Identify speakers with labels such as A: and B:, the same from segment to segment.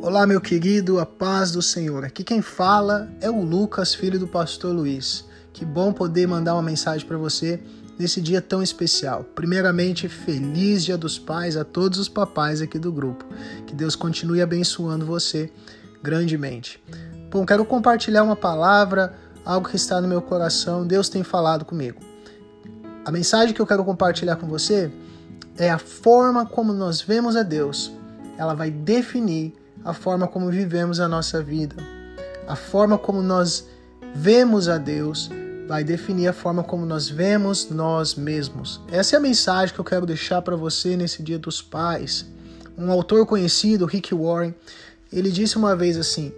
A: Olá, meu querido, a paz do Senhor. Aqui quem fala é o Lucas, filho do pastor Luiz. Que bom poder mandar uma mensagem para você nesse dia tão especial. Primeiramente, feliz Dia dos Pais a todos os papais aqui do grupo. Que Deus continue abençoando você grandemente. Bom, quero compartilhar uma palavra, algo que está no meu coração. Deus tem falado comigo. A mensagem que eu quero compartilhar com você é a forma como nós vemos a Deus. Ela vai definir a forma como vivemos a nossa vida. A forma como nós vemos a Deus vai definir a forma como nós vemos nós mesmos. Essa é a mensagem que eu quero deixar para você nesse Dia dos Pais. Um autor conhecido, Rick Warren, ele disse uma vez assim: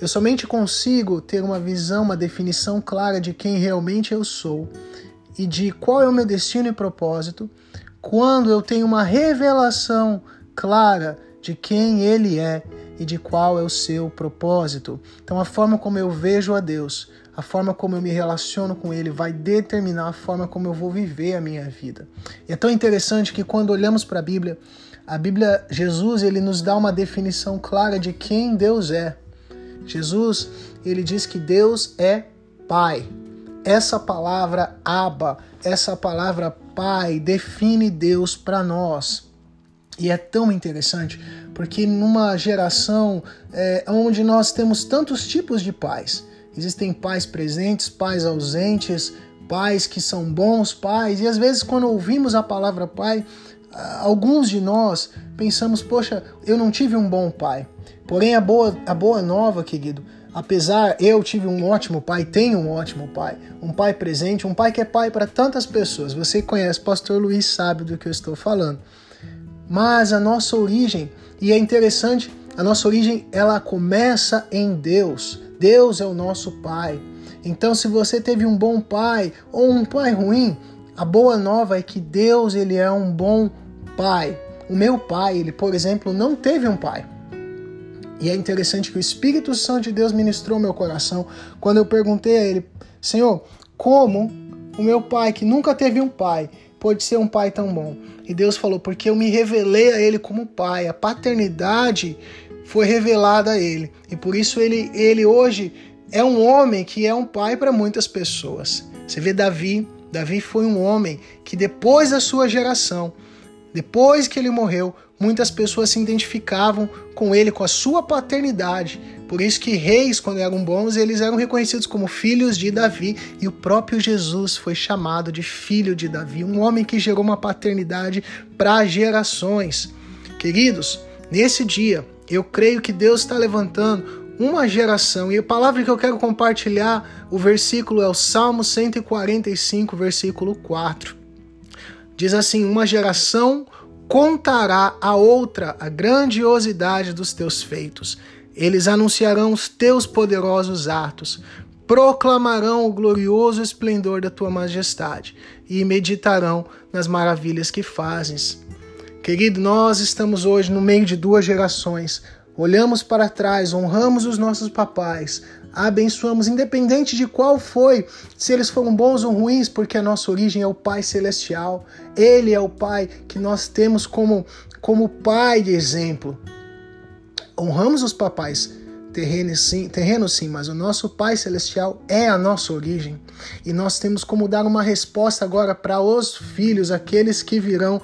A: Eu somente consigo ter uma visão, uma definição clara de quem realmente eu sou e de qual é o meu destino e propósito quando eu tenho uma revelação clara de quem Ele é e de qual é o seu propósito. Então, a forma como eu vejo a Deus, a forma como eu me relaciono com Ele, vai determinar a forma como eu vou viver a minha vida. E é tão interessante que quando olhamos para a Bíblia, a Bíblia, Jesus, ele nos dá uma definição clara de quem Deus é. Jesus, ele diz que Deus é Pai. Essa palavra Abba, essa palavra Pai, define Deus para nós. E é tão interessante porque numa geração é, onde nós temos tantos tipos de pais, existem pais presentes, pais ausentes, pais que são bons pais, e às vezes quando ouvimos a palavra pai, alguns de nós pensamos, poxa, eu não tive um bom pai. Porém, a boa, a boa nova, querido, apesar eu tive um ótimo pai, tenho um ótimo pai, um pai presente, um pai que é pai para tantas pessoas. Você conhece, Pastor Luiz sabe do que eu estou falando. Mas a nossa origem, e é interessante, a nossa origem ela começa em Deus. Deus é o nosso pai. Então, se você teve um bom pai ou um pai ruim, a boa nova é que Deus ele é um bom pai. O meu pai, ele, por exemplo, não teve um pai. E é interessante que o Espírito Santo de Deus ministrou meu coração quando eu perguntei a ele: Senhor, como o meu pai, que nunca teve um pai, pode ser um pai tão bom? E Deus falou: Porque eu me revelei a ele como pai, a paternidade foi revelada a ele. E por isso ele, ele hoje é um homem que é um pai para muitas pessoas. Você vê Davi, Davi foi um homem que depois da sua geração, depois que ele morreu, muitas pessoas se identificavam com ele, com a sua paternidade. Por isso que reis, quando eram bons, eles eram reconhecidos como filhos de Davi, e o próprio Jesus foi chamado de filho de Davi, um homem que gerou uma paternidade para gerações. Queridos, nesse dia, eu creio que Deus está levantando uma geração. E a palavra que eu quero compartilhar, o versículo é o Salmo 145, versículo 4. Diz assim: Uma geração contará a outra a grandiosidade dos teus feitos. Eles anunciarão os teus poderosos atos, proclamarão o glorioso esplendor da tua majestade e meditarão nas maravilhas que fazes. Querido, nós estamos hoje no meio de duas gerações. Olhamos para trás, honramos os nossos papais, abençoamos, independente de qual foi, se eles foram bons ou ruins, porque a nossa origem é o Pai Celestial. Ele é o Pai que nós temos como, como Pai de exemplo. Honramos os papais, terreno sim, sim, mas o nosso Pai Celestial é a nossa origem. E nós temos como dar uma resposta agora para os filhos, aqueles que virão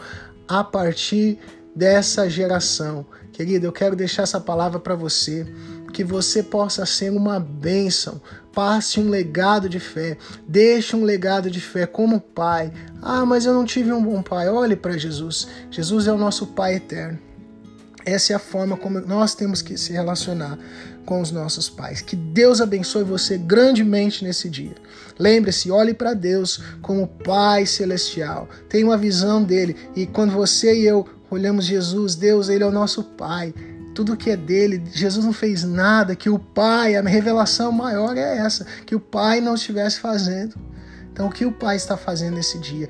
A: a partir dessa geração. Querido, eu quero deixar essa palavra para você, que você possa ser uma bênção, passe um legado de fé, deixe um legado de fé como pai. Ah, mas eu não tive um bom pai. Olhe para Jesus. Jesus é o nosso Pai eterno. Essa é a forma como nós temos que se relacionar com os nossos pais. Que Deus abençoe você grandemente nesse dia. Lembre-se, olhe para Deus como Pai celestial. Tenha uma visão dele e quando você e eu olhamos Jesus, Deus, ele é o nosso Pai. Tudo que é dele, Jesus não fez nada que o Pai, a revelação maior é essa, que o Pai não estivesse fazendo. Então, o que o Pai está fazendo nesse dia?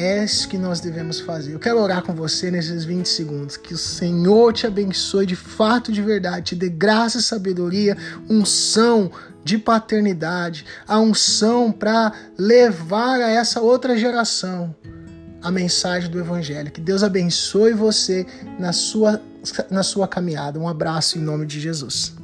A: É isso que nós devemos fazer. Eu quero orar com você nesses 20 segundos. Que o Senhor te abençoe de fato, de verdade, te dê graça e sabedoria, unção de paternidade, a unção para levar a essa outra geração a mensagem do Evangelho. Que Deus abençoe você na sua na sua caminhada. Um abraço em nome de Jesus.